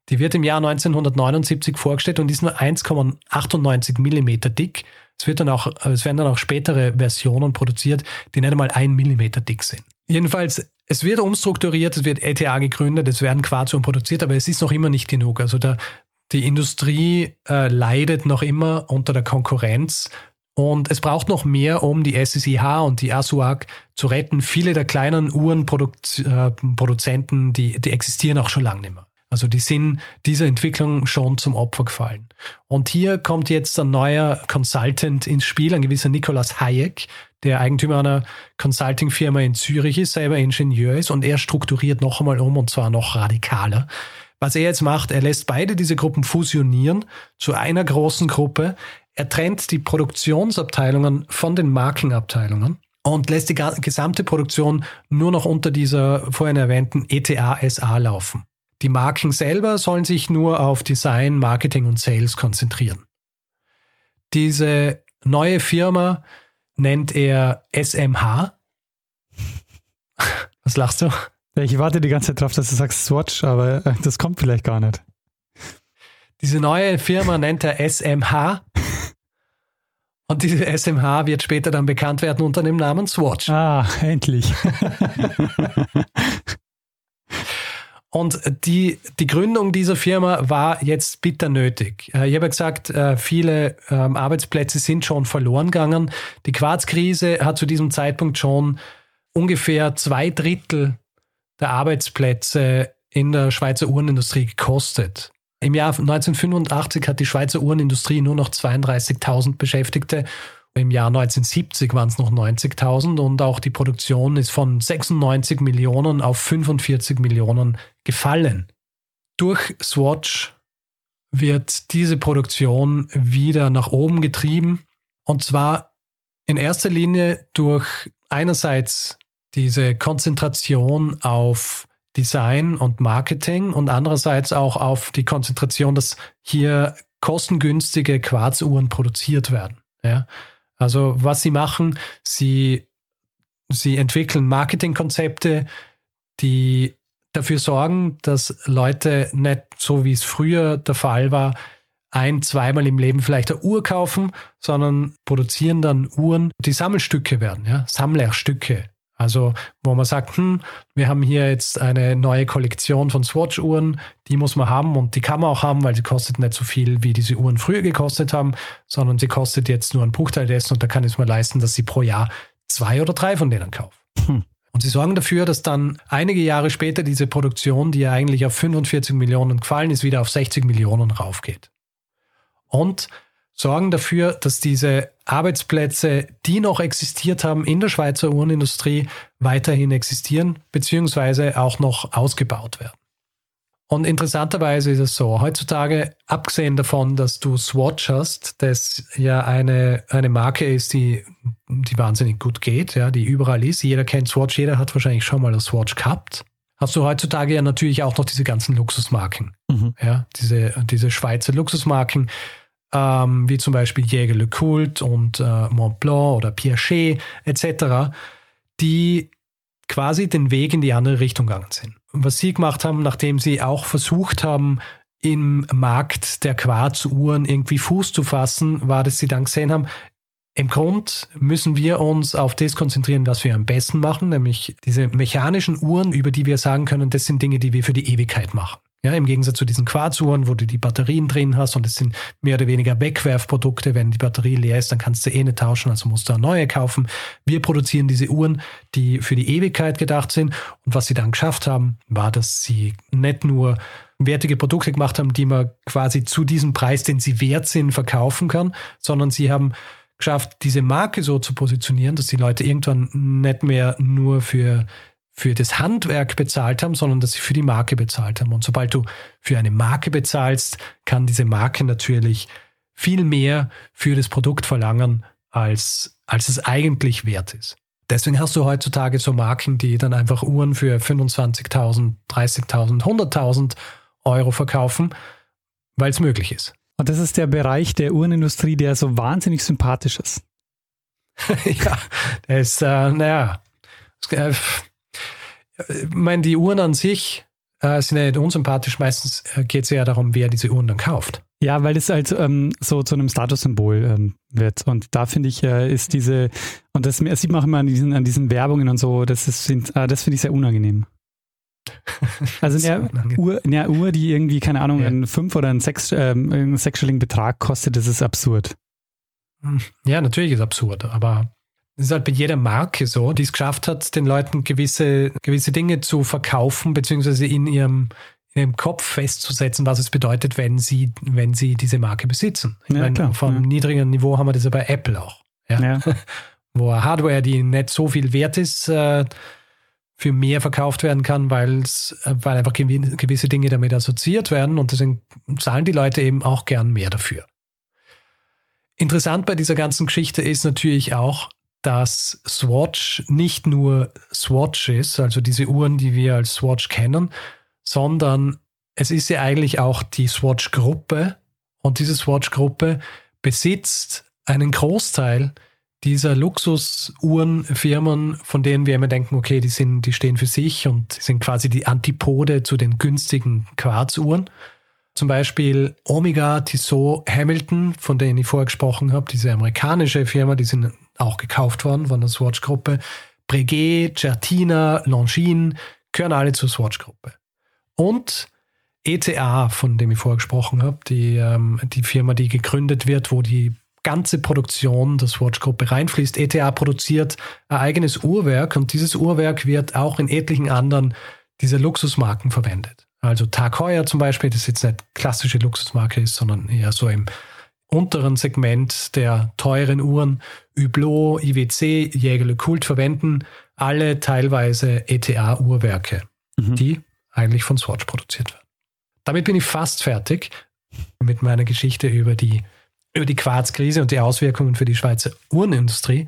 Die wird im Jahr 1979 vorgestellt und ist nur 1,98 Millimeter dick. Es, wird dann auch, es werden dann auch spätere Versionen produziert, die nicht einmal ein Millimeter dick sind. Jedenfalls, es wird umstrukturiert, es wird ETA gegründet, es werden Quarzuhren produziert, aber es ist noch immer nicht genug. Also der, die Industrie äh, leidet noch immer unter der Konkurrenz und es braucht noch mehr, um die SSIH und die ASUAG zu retten. Viele der kleinen Uhrenproduzenten, äh, die, die existieren auch schon lange nicht mehr. Also die sind dieser Entwicklung schon zum Opfer gefallen. Und hier kommt jetzt ein neuer Consultant ins Spiel, ein gewisser Nikolaus Hayek, der Eigentümer einer Consulting-Firma in Zürich ist, selber Ingenieur ist und er strukturiert noch einmal um und zwar noch radikaler. Was er jetzt macht, er lässt beide diese Gruppen fusionieren zu einer großen Gruppe. Er trennt die Produktionsabteilungen von den Markenabteilungen und lässt die gesamte Produktion nur noch unter dieser vorhin erwähnten ETA SA laufen. Die Marken selber sollen sich nur auf Design, Marketing und Sales konzentrieren. Diese neue Firma nennt er SMH. Was lachst du? Ich warte die ganze Zeit drauf, dass du sagst Swatch, aber äh, das kommt vielleicht gar nicht. Diese neue Firma nennt er SMH. Und diese SMH wird später dann bekannt werden unter dem Namen Swatch. Ah, endlich. *laughs* Und die, die Gründung dieser Firma war jetzt bitter nötig. Äh, ich habe ja gesagt, äh, viele ähm, Arbeitsplätze sind schon verloren gegangen. Die Quarzkrise hat zu diesem Zeitpunkt schon ungefähr zwei Drittel der Arbeitsplätze in der Schweizer Uhrenindustrie gekostet. Im Jahr 1985 hat die Schweizer Uhrenindustrie nur noch 32.000 Beschäftigte im Jahr 1970 waren es noch 90.000 und auch die Produktion ist von 96 Millionen auf 45 Millionen gefallen. Durch Swatch wird diese Produktion wieder nach oben getrieben und zwar in erster Linie durch einerseits diese Konzentration auf Design und Marketing und andererseits auch auf die Konzentration, dass hier kostengünstige Quarzuhren produziert werden. Ja? Also was sie machen, sie, sie entwickeln Marketingkonzepte, die dafür sorgen, dass Leute nicht so wie es früher der Fall war, ein, zweimal im Leben vielleicht eine Uhr kaufen, sondern produzieren dann Uhren, die Sammelstücke werden, ja, Sammlerstücke. Also, wo man sagt, hm, wir haben hier jetzt eine neue Kollektion von Swatch-Uhren, die muss man haben und die kann man auch haben, weil sie kostet nicht so viel, wie diese Uhren früher gekostet haben, sondern sie kostet jetzt nur einen Bruchteil dessen und da kann ich es mir leisten, dass sie pro Jahr zwei oder drei von denen kaufe. Hm. Und sie sorgen dafür, dass dann einige Jahre später diese Produktion, die ja eigentlich auf 45 Millionen gefallen ist, wieder auf 60 Millionen raufgeht. Und sorgen dafür, dass diese Arbeitsplätze, die noch existiert haben in der Schweizer Uhrenindustrie, weiterhin existieren, beziehungsweise auch noch ausgebaut werden. Und interessanterweise ist es so, heutzutage, abgesehen davon, dass du Swatch hast, das ja eine, eine Marke ist, die, die wahnsinnig gut geht, ja, die überall ist. Jeder kennt Swatch, jeder hat wahrscheinlich schon mal das Swatch gehabt. Hast du heutzutage ja natürlich auch noch diese ganzen Luxusmarken. Mhm. Ja, diese, diese Schweizer Luxusmarken, ähm, wie zum Beispiel Jäger Le Coult und äh, Mont Blanc oder Piaget etc., die quasi den Weg in die andere Richtung gegangen sind. Was sie gemacht haben, nachdem sie auch versucht haben, im Markt der Quarzuhren irgendwie Fuß zu fassen, war, dass sie dann gesehen haben, im Grund müssen wir uns auf das konzentrieren, was wir am besten machen, nämlich diese mechanischen Uhren, über die wir sagen können, das sind Dinge, die wir für die Ewigkeit machen. Ja, Im Gegensatz zu diesen Quarzuhren, wo du die Batterien drin hast und es sind mehr oder weniger Wegwerfprodukte. Wenn die Batterie leer ist, dann kannst du eh nicht tauschen, also musst du eine neue kaufen. Wir produzieren diese Uhren, die für die Ewigkeit gedacht sind. Und was sie dann geschafft haben, war, dass sie nicht nur wertige Produkte gemacht haben, die man quasi zu diesem Preis, den sie wert sind, verkaufen kann, sondern sie haben geschafft, diese Marke so zu positionieren, dass die Leute irgendwann nicht mehr nur für für das Handwerk bezahlt haben, sondern dass sie für die Marke bezahlt haben. Und sobald du für eine Marke bezahlst, kann diese Marke natürlich viel mehr für das Produkt verlangen, als, als es eigentlich wert ist. Deswegen hast du heutzutage so Marken, die dann einfach Uhren für 25.000, 30.000, 100.000 Euro verkaufen, weil es möglich ist. Und das ist der Bereich der Uhrenindustrie, der so wahnsinnig sympathisch ist. *laughs* ja, der ist, äh, naja, äh, ich meine, die Uhren an sich äh, sind ja nicht unsympathisch. Meistens äh, geht es ja darum, wer diese Uhren dann kauft. Ja, weil es halt ähm, so zu einem Statussymbol ähm, wird. Und da finde ich, äh, ist diese, und das sieht man auch immer an diesen, an diesen Werbungen und so, das, ist, äh, das finde ich sehr unangenehm. *laughs* Also eine Uhr, eine Uhr, die irgendwie, keine Ahnung, ja. einen fünf oder einen sechs, äh, einen sechsstelligen Betrag kostet, das ist absurd. Ja, natürlich ist absurd, aber es ist halt bei jeder Marke so, die es geschafft hat, den Leuten gewisse, gewisse Dinge zu verkaufen, beziehungsweise in ihrem, in ihrem Kopf festzusetzen, was es bedeutet, wenn sie, wenn sie diese Marke besitzen. Ich ja, meine, klar, vom ja. niedrigen Niveau haben wir das ja bei Apple auch. Ja? ja. *laughs* Wo Hardware, die nicht so viel wert ist, äh, für mehr verkauft werden kann, weil weil einfach gewisse Dinge damit assoziiert werden und deswegen zahlen die Leute eben auch gern mehr dafür. Interessant bei dieser ganzen Geschichte ist natürlich auch, dass Swatch nicht nur Swatch ist, also diese Uhren, die wir als Swatch kennen, sondern es ist ja eigentlich auch die Swatch-Gruppe und diese Swatch-Gruppe besitzt einen Großteil dieser Luxusuhrenfirmen, von denen wir immer denken, okay, die sind, die stehen für sich und sind quasi die Antipode zu den günstigen Quarzuhren. Zum Beispiel Omega, Tissot, Hamilton, von denen ich vorher gesprochen habe, diese amerikanische Firma, die sind auch gekauft worden von der Swatch-Gruppe. Breguet, Certina, Longines gehören alle zur Swatch-Gruppe. Und ETA, von dem ich vorher gesprochen habe, die, ähm, die Firma, die gegründet wird, wo die ganze Produktion der Swatch-Gruppe reinfließt. ETA produziert ein eigenes Uhrwerk und dieses Uhrwerk wird auch in etlichen anderen dieser Luxusmarken verwendet. Also Tag Heuer zum Beispiel, das jetzt nicht klassische Luxusmarke ist, sondern eher so im unteren Segment der teuren Uhren Hublot, IWC, Jägerle Kult verwenden alle teilweise ETA-Uhrwerke, mhm. die eigentlich von Swatch produziert werden. Damit bin ich fast fertig mit meiner Geschichte über die, über die Quarzkrise und die Auswirkungen für die Schweizer Uhrenindustrie.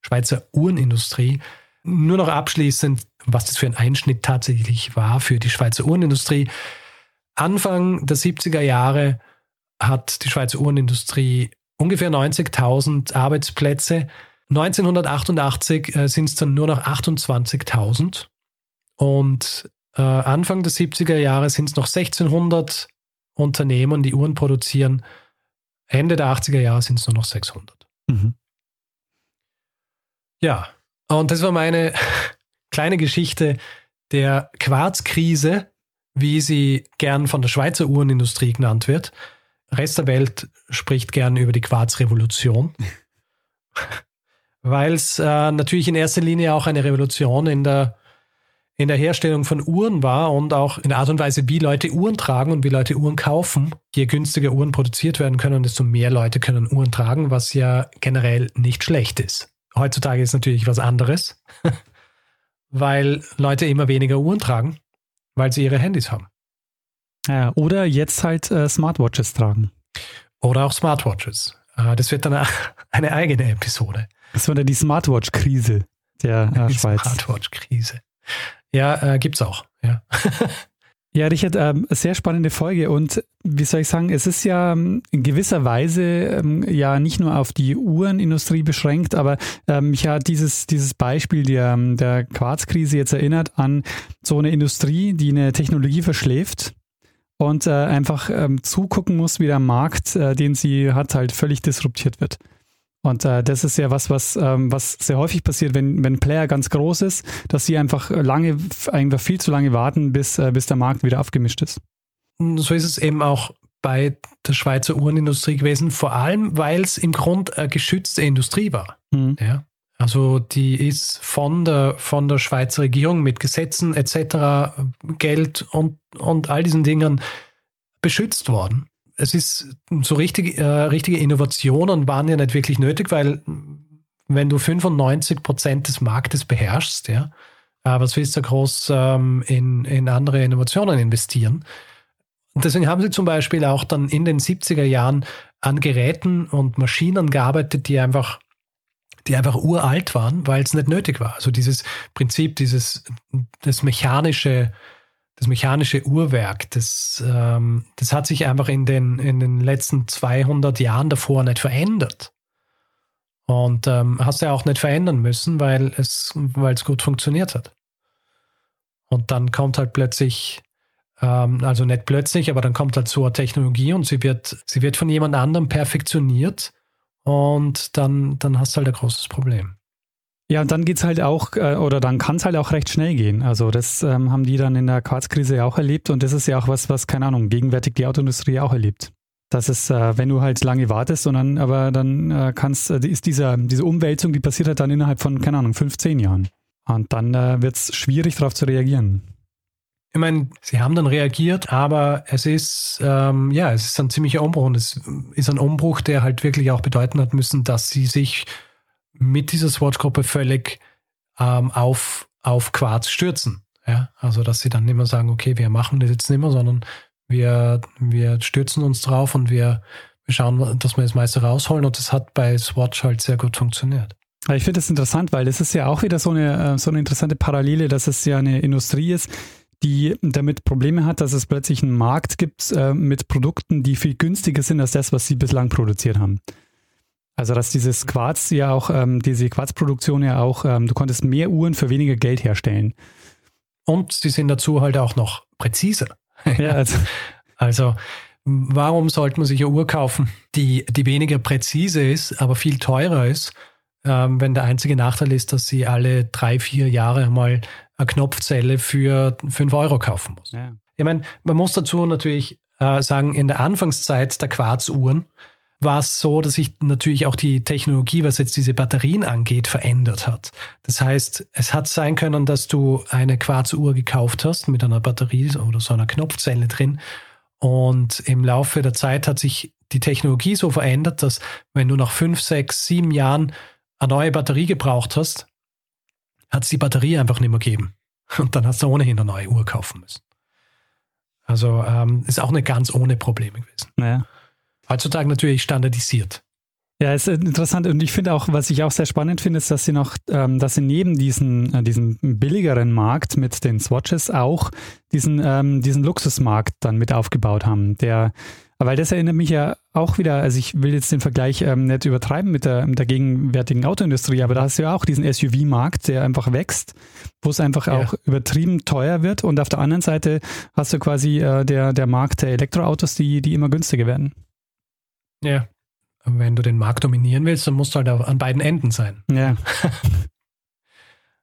Schweizer Uhrenindustrie. Nur noch abschließend, was das für ein Einschnitt tatsächlich war für die Schweizer Uhrenindustrie. Anfang der 70er Jahre hat die Schweizer Uhrenindustrie ungefähr 90.000 Arbeitsplätze. 1988 äh, sind es dann nur noch 28.000 und äh, Anfang der 70er Jahre sind es noch 1600 Unternehmen, die Uhren produzieren. Ende der 80er Jahre sind es nur noch 600. Mhm. Ja, und das war meine *laughs* kleine Geschichte der Quarzkrise, wie sie gern von der Schweizer Uhrenindustrie genannt wird. Rest der Welt spricht gern über die Quarzrevolution, *laughs* weil es äh, natürlich in erster Linie auch eine Revolution in der, in der Herstellung von Uhren war und auch in der Art und Weise, wie Leute Uhren tragen und wie Leute Uhren kaufen. Je günstiger Uhren produziert werden können, desto mehr Leute können Uhren tragen, was ja generell nicht schlecht ist. Heutzutage ist natürlich was anderes, *laughs* weil Leute immer weniger Uhren tragen, weil sie ihre Handys haben. Ja, oder jetzt halt äh, Smartwatches tragen. Oder auch Smartwatches. Äh, das wird dann eine, *laughs* eine eigene Episode. Das war dann die Smartwatch-Krise der äh, die Schweiz. Smartwatch-Krise. Ja, äh, gibt's auch. Ja. *laughs* Ja, Richard, ähm, sehr spannende Folge und wie soll ich sagen, es ist ja ähm, in gewisser Weise ähm, ja nicht nur auf die Uhrenindustrie beschränkt, aber ähm, mich hat dieses, dieses Beispiel der, der Quarzkrise jetzt erinnert an so eine Industrie, die eine Technologie verschläft und äh, einfach ähm, zugucken muss, wie der Markt, äh, den sie hat, halt völlig disruptiert wird. Und äh, das ist ja was, was, ähm, was sehr häufig passiert, wenn, wenn ein Player ganz groß ist, dass sie einfach lange, einfach viel zu lange warten, bis, äh, bis der Markt wieder abgemischt ist. So ist es eben auch bei der Schweizer Uhrenindustrie gewesen, vor allem, weil es im Grund eine geschützte Industrie war. Mhm. Ja. Also die ist von der, von der Schweizer Regierung mit Gesetzen etc., Geld und, und all diesen Dingen beschützt worden es ist so richtig, äh, richtige Innovationen waren ja nicht wirklich nötig, weil wenn du 95 Prozent des Marktes beherrschst, ja, äh, was willst du groß ähm, in, in andere Innovationen investieren? Und deswegen haben sie zum Beispiel auch dann in den 70er Jahren an Geräten und Maschinen gearbeitet, die einfach, die einfach uralt waren, weil es nicht nötig war. Also dieses Prinzip, dieses, das mechanische das mechanische Uhrwerk, das, ähm, das hat sich einfach in den, in den letzten 200 Jahren davor nicht verändert. Und ähm, hast ja auch nicht verändern müssen, weil es, weil es gut funktioniert hat. Und dann kommt halt plötzlich, ähm, also nicht plötzlich, aber dann kommt halt so eine Technologie und sie wird, sie wird von jemand anderem perfektioniert und dann, dann hast du halt ein großes Problem. Ja, und dann geht's halt auch, äh, oder dann kann es halt auch recht schnell gehen. Also das ähm, haben die dann in der Quarzkrise ja auch erlebt und das ist ja auch was, was, keine Ahnung, gegenwärtig die Autoindustrie auch erlebt. Das ist, äh, wenn du halt lange wartest, sondern aber dann äh, kannst, äh, ist dieser, diese Umwälzung, die passiert halt dann innerhalb von, keine Ahnung, 15 Jahren. Und dann äh, wird es schwierig, darauf zu reagieren. Ich meine, sie haben dann reagiert, aber es ist, ähm, ja, es ist ein ziemlicher Umbruch und es ist ein Umbruch, der halt wirklich auch bedeuten hat müssen, dass sie sich mit dieser Swatch-Gruppe völlig ähm, auf, auf Quarz stürzen. Ja? Also, dass sie dann nicht mehr sagen, okay, wir machen das jetzt nicht mehr, sondern wir, wir stürzen uns drauf und wir, wir schauen, dass wir das meiste rausholen. Und das hat bei Swatch halt sehr gut funktioniert. Ich finde das interessant, weil das ist ja auch wieder so eine, äh, so eine interessante Parallele, dass es ja eine Industrie ist, die damit Probleme hat, dass es plötzlich einen Markt gibt äh, mit Produkten, die viel günstiger sind als das, was sie bislang produziert haben. Also dass dieses Quarz ja auch, ähm, diese Quarzproduktion ja auch, ähm, du konntest mehr Uhren für weniger Geld herstellen. Und sie sind dazu halt auch noch präziser. Ja, *laughs* also, also warum sollte man sich eine Uhr kaufen, die, die weniger präzise ist, aber viel teurer ist, ähm, wenn der einzige Nachteil ist, dass sie alle drei, vier Jahre mal eine Knopfzelle für fünf Euro kaufen muss. Ja. Ich meine, man muss dazu natürlich äh, sagen, in der Anfangszeit der Quarzuhren war es so, dass sich natürlich auch die Technologie, was jetzt diese Batterien angeht, verändert hat. Das heißt, es hat sein können, dass du eine Quarzuhr gekauft hast mit einer Batterie oder so einer Knopfzelle drin. Und im Laufe der Zeit hat sich die Technologie so verändert, dass wenn du nach fünf, sechs, sieben Jahren eine neue Batterie gebraucht hast, hat es die Batterie einfach nicht mehr gegeben. Und dann hast du ohnehin eine neue Uhr kaufen müssen. Also ähm, ist auch nicht ganz ohne Probleme gewesen. Naja. Heutzutage natürlich standardisiert. Ja, ist interessant und ich finde auch, was ich auch sehr spannend finde, ist, dass sie noch, ähm, dass sie neben diesen, äh, diesem billigeren Markt mit den Swatches auch diesen, ähm, diesen Luxusmarkt dann mit aufgebaut haben, der weil das erinnert mich ja auch wieder, also ich will jetzt den Vergleich ähm, nicht übertreiben mit der, mit der gegenwärtigen Autoindustrie, aber da hast du ja auch diesen SUV-Markt, der einfach wächst, wo es einfach ja. auch übertrieben teuer wird und auf der anderen Seite hast du quasi äh, der, der Markt der Elektroautos, die, die immer günstiger werden. Ja, wenn du den Markt dominieren willst, dann musst du halt an beiden Enden sein. Ja. *laughs*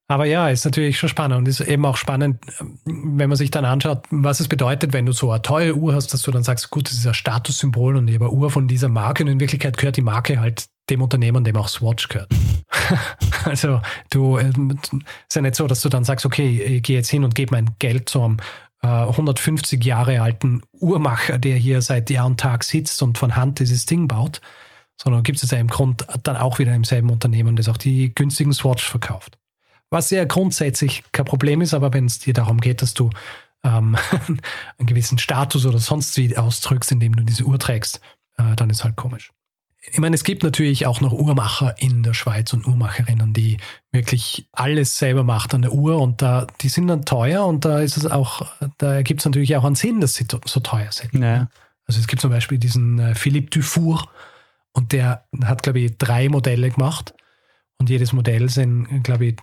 Aber ja, ist natürlich schon spannend und ist eben auch spannend, wenn man sich dann anschaut, was es bedeutet, wenn du so eine teure Uhr hast, dass du dann sagst, gut, das ist ein Statussymbol und ich habe eine Uhr von dieser Marke und in Wirklichkeit gehört die Marke halt dem Unternehmen, dem auch Swatch gehört. *laughs* also du, es ist ja nicht so, dass du dann sagst, okay, ich gehe jetzt hin und gebe mein Geld zu einem äh, 150 Jahre alten Uhrmacher, der hier seit Jahr und Tag sitzt und von Hand dieses Ding baut, sondern gibt es ja im Grund dann auch wieder im selben Unternehmen, das auch die günstigen Swatch verkauft. Was ja grundsätzlich kein Problem ist, aber wenn es dir darum geht, dass du ähm, *laughs* einen gewissen Status oder sonst wie ausdrückst, indem du diese Uhr trägst, äh, dann ist halt komisch. Ich meine, es gibt natürlich auch noch Uhrmacher in der Schweiz und Uhrmacherinnen, die wirklich alles selber macht an der Uhr und da, die sind dann teuer und da ist es auch, da gibt es natürlich auch einen Sinn, dass sie so teuer sind. Ja. Also es gibt zum Beispiel diesen äh, Philippe Dufour, und der hat, glaube ich, drei Modelle gemacht. Und jedes Modell sind, glaube ich,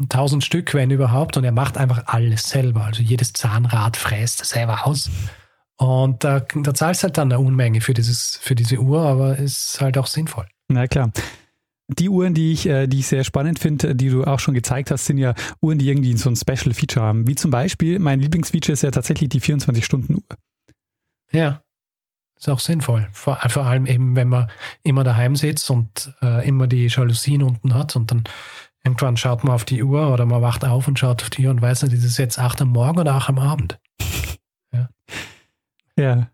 1000 Stück, wenn überhaupt. Und er macht einfach alles selber. Also jedes Zahnrad fräst er selber aus. Und da, da zahlst halt dann eine Unmenge für, dieses, für diese Uhr, aber ist halt auch sinnvoll. Na klar. Die Uhren, die ich, äh, die ich sehr spannend finde, die du auch schon gezeigt hast, sind ja Uhren, die irgendwie so ein Special Feature haben. Wie zum Beispiel, mein Lieblingsfeature ist ja tatsächlich die 24-Stunden-Uhr. Ja. Ist auch sinnvoll. Vor, vor, allem eben, wenn man immer daheim sitzt und äh, immer die Jalousien unten hat und dann irgendwann schaut man auf die Uhr oder man wacht auf und schaut auf die Uhr und weiß nicht, ist es jetzt acht am Morgen oder acht am Abend? *laughs* Ja. Ja.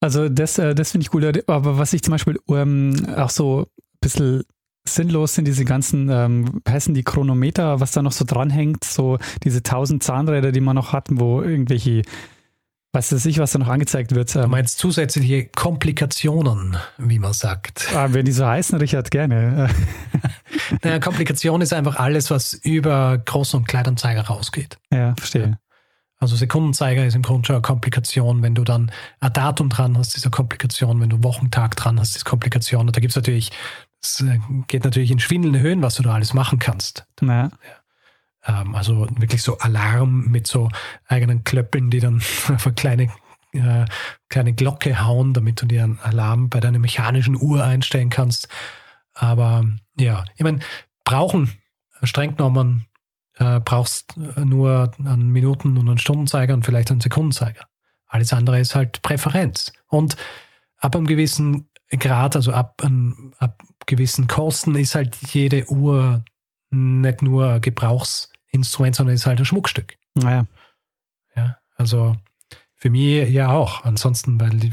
Also das, äh, das finde ich cool. Aber was ich zum Beispiel ähm, auch so ein bisschen sinnlos sind diese ganzen, ähm, heißen die Chronometer, was da noch so dranhängt, so diese tausend Zahnräder, die man noch hatten, wo irgendwelche Weiß es nicht, was da noch angezeigt wird. Du meinst zusätzliche Komplikationen, wie man sagt. Ah, wenn die so heißen, Richard, gerne. *laughs* naja, Komplikation ist einfach alles, was über Groß- und Kleinanzeiger rausgeht. Ja, verstehe. Also Sekundenzeiger ist im Grunde schon eine Komplikation. Wenn du dann ein Datum dran hast, ist eine Komplikation. Wenn du Wochentag dran hast, ist Komplikation. Und da gibt es natürlich, es äh, geht natürlich in schwindelnde Höhen, was du da alles machen kannst. Ja. ja. Ähm, also wirklich so Alarm mit so eigenen Klöppeln, die dann *laughs* auf eine kleine, äh, kleine Glocke hauen, damit du dir einen Alarm bei deiner mechanischen Uhr einstellen kannst. Aber ja, ich meine, brauchen streng genommen äh, brauchst nur einen Minuten- und einen Stundenzeiger und vielleicht einen Sekundenzeiger. Alles andere ist halt Präferenz. Und ab einem gewissen Grad, also ab, ab gewissen Kosten, ist halt jede Uhr nicht nur Gebrauchs- Instrument, sondern ist halt ein Schmuckstück. Naja. Ja, also für mich ja auch. Ansonsten, weil die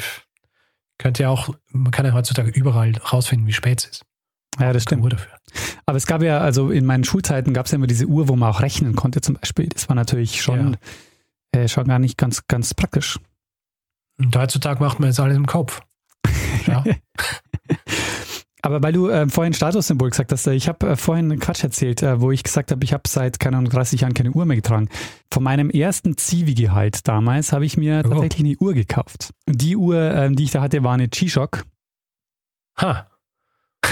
könnte ja auch, man kann ja heutzutage überall rausfinden, wie spät es ist. Ja, das stimmt. Dafür. Aber es gab ja, also in meinen Schulzeiten gab es ja immer diese Uhr, wo man auch rechnen konnte zum Beispiel. Das war natürlich schon, ja. äh, schon gar nicht ganz, ganz praktisch. Und heutzutage macht man jetzt alles im Kopf. Ja. *laughs* Aber weil du äh, vorhin Statussymbol gesagt hast, äh, ich habe äh, vorhin einen Quatsch erzählt, äh, wo ich gesagt habe, ich habe seit, keine Ahnung, 30 Jahren keine Uhr mehr getragen. Von meinem ersten Zivi-Gehalt damals habe ich mir oh. tatsächlich eine Uhr gekauft. Die Uhr, ähm, die ich da hatte, war eine G-Shock. Ha. *laughs*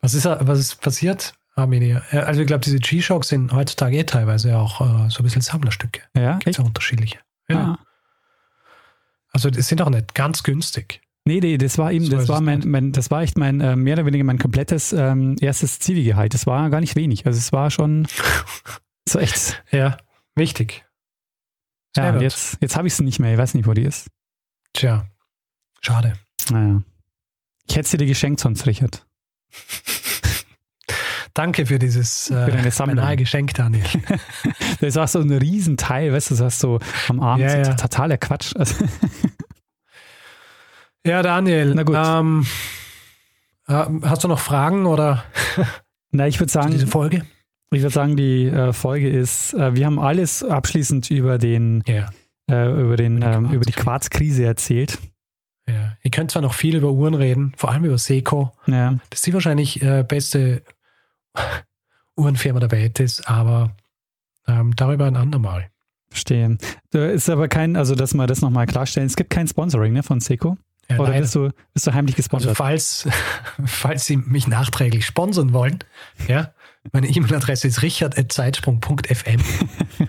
was, ist, was ist passiert? Arminia. Also ich glaube, diese G-Shocks sind heutzutage eh teilweise auch äh, so ein bisschen Sammlerstücke. Ja, Gibt es unterschiedliche. Ja. Ah. Also die sind auch nicht ganz günstig. Nee, nee, das war eben, so das war mein, mein, das war echt mein, äh, mehr oder weniger mein komplettes ähm, erstes Zivi-Gehalt. Das war gar nicht wenig. Also es war schon *laughs* so echt. Ja, wichtig. Sehr ja, gut. jetzt, jetzt habe ich sie nicht mehr. Ich weiß nicht, wo die ist. Tja, schade. Naja. Ich hätte sie dir geschenkt sonst, Richard. *laughs* Danke für dieses äh, für deine Sammlung. Geschenk, Daniel. *laughs* das war so ein Riesenteil, weißt du, das hast so am Abend ja, ja. totaler Quatsch. Also ja, Daniel. Na gut. Ähm, äh, hast du noch Fragen oder? *laughs* Na, ich würde sagen. Diese Folge? Ich würde sagen, die äh, Folge ist, äh, wir haben alles abschließend über den, über den, über die, ähm, über die Quarzkrise erzählt. Ja, Ihr könnt zwar noch viel über Uhren reden, vor allem über Seiko. Ja. Das ist die wahrscheinlich äh, beste *laughs* Uhrenfirma der Welt ist, aber ähm, darüber ein andermal. Verstehe. Da ist aber kein, also dass wir das nochmal klarstellen, es gibt kein Sponsoring ne, von Seiko. Ja, Oder bist du, bist du heimlich gesponsert? Also falls, *laughs* falls Sie mich nachträglich sponsern wollen, ja, meine E-Mail-Adresse ist richard.zeitsprung.fm. *laughs*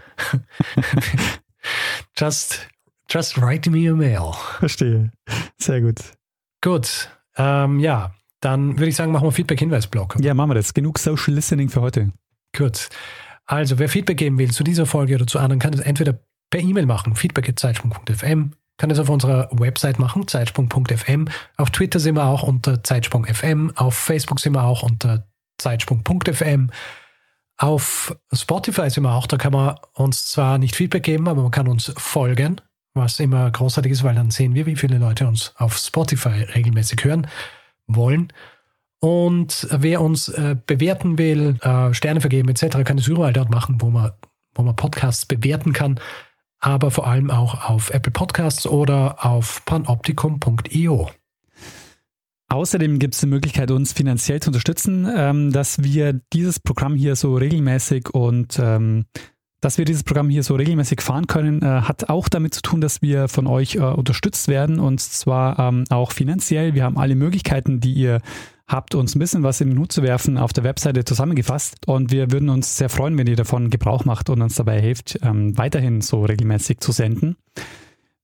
just, just write me a mail. Verstehe. Sehr gut. Gut. Ähm, ja, dann würde ich sagen, machen wir Feedback-Hinweis-Blog. Ja, machen wir das. Genug Social Listening für heute. Gut. Also, wer Feedback geben will zu dieser Folge oder zu anderen, kann das entweder per E-Mail machen, feedback.zeitsprung.fm, kann es auf unserer Website machen, zeitsprung.fm. Auf Twitter sind wir auch unter zeitsprung.fm. Auf Facebook sind wir auch unter zeitsprung.fm. Auf Spotify sind wir auch, da kann man uns zwar nicht Feedback geben, aber man kann uns folgen, was immer großartig ist, weil dann sehen wir, wie viele Leute uns auf Spotify regelmäßig hören wollen. Und wer uns äh, bewerten will, äh, Sterne vergeben etc., kann es überall dort machen, wo man, wo man Podcasts bewerten kann, aber vor allem auch auf Apple Podcasts oder auf panoptikum.io. Außerdem gibt es die Möglichkeit, uns finanziell zu unterstützen, ähm, dass wir dieses Programm hier so regelmäßig und ähm, dass wir dieses Programm hier so regelmäßig fahren können, äh, hat auch damit zu tun, dass wir von euch äh, unterstützt werden und zwar ähm, auch finanziell. Wir haben alle Möglichkeiten, die ihr habt uns ein bisschen was in den Hut zu werfen auf der Webseite zusammengefasst und wir würden uns sehr freuen, wenn ihr davon Gebrauch macht und uns dabei hilft, ähm, weiterhin so regelmäßig zu senden.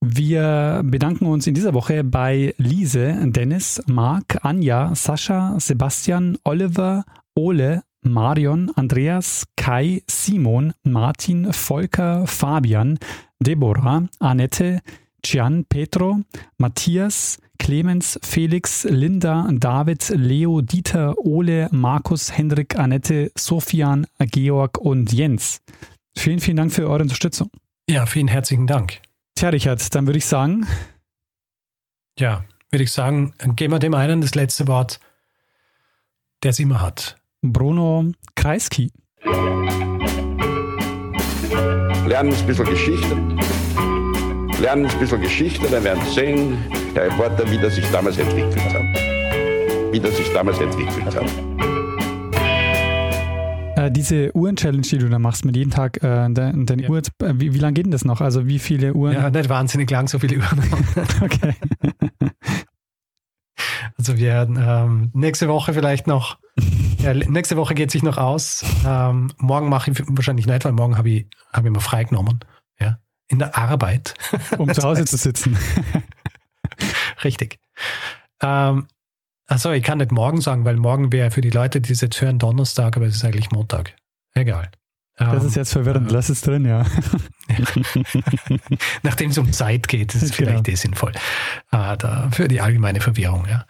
Wir bedanken uns in dieser Woche bei Lise, Dennis, Marc, Anja, Sascha, Sebastian, Oliver, Ole, Marion, Andreas, Kai, Simon, Martin, Volker, Fabian, Deborah, Annette, Gian, Petro, Matthias, Clemens, Felix, Linda, David, Leo, Dieter, Ole, Markus, Hendrik, Annette, Sofian, Georg und Jens. Vielen, vielen Dank für eure Unterstützung. Ja, vielen herzlichen Dank. Tja, Richard, dann würde ich sagen. Ja, würde ich sagen, geben wir dem einen das letzte Wort, der es immer hat. Bruno Kreisky. Lernen ein bisschen Geschichte. Lernen ein bisschen Geschichte, dann werden Sie sehen, der Reporter, wie das sich damals entwickelt hat. Wie das sich damals entwickelt hat. Äh, diese Uhren-Challenge, die du da machst, mit jedem Tag äh, deine, ja. Uhr, äh, wie, wie lange geht denn das noch? Also wie viele Uhren? Ja, nicht wahnsinnig lang, so viele Uhren. *laughs* okay. *laughs* also wir werden ähm, nächste Woche vielleicht noch, ja, nächste Woche geht sich noch aus. Ähm, morgen mache ich wahrscheinlich nicht, weil morgen habe ich, hab ich mal freigenommen. Ja, in der Arbeit. *laughs* Um zu Hause zu sitzen. *laughs* Richtig. Ähm, achso, ich kann nicht morgen sagen, weil morgen wäre für die Leute, die es jetzt hören, Donnerstag, aber es ist eigentlich Montag. Egal. Das ist ähm, jetzt verwirrend. Lass es drin, ja. *laughs* Nachdem es um Zeit geht, ist es genau. vielleicht eh sinnvoll. Äh, da, für die allgemeine Verwirrung, ja.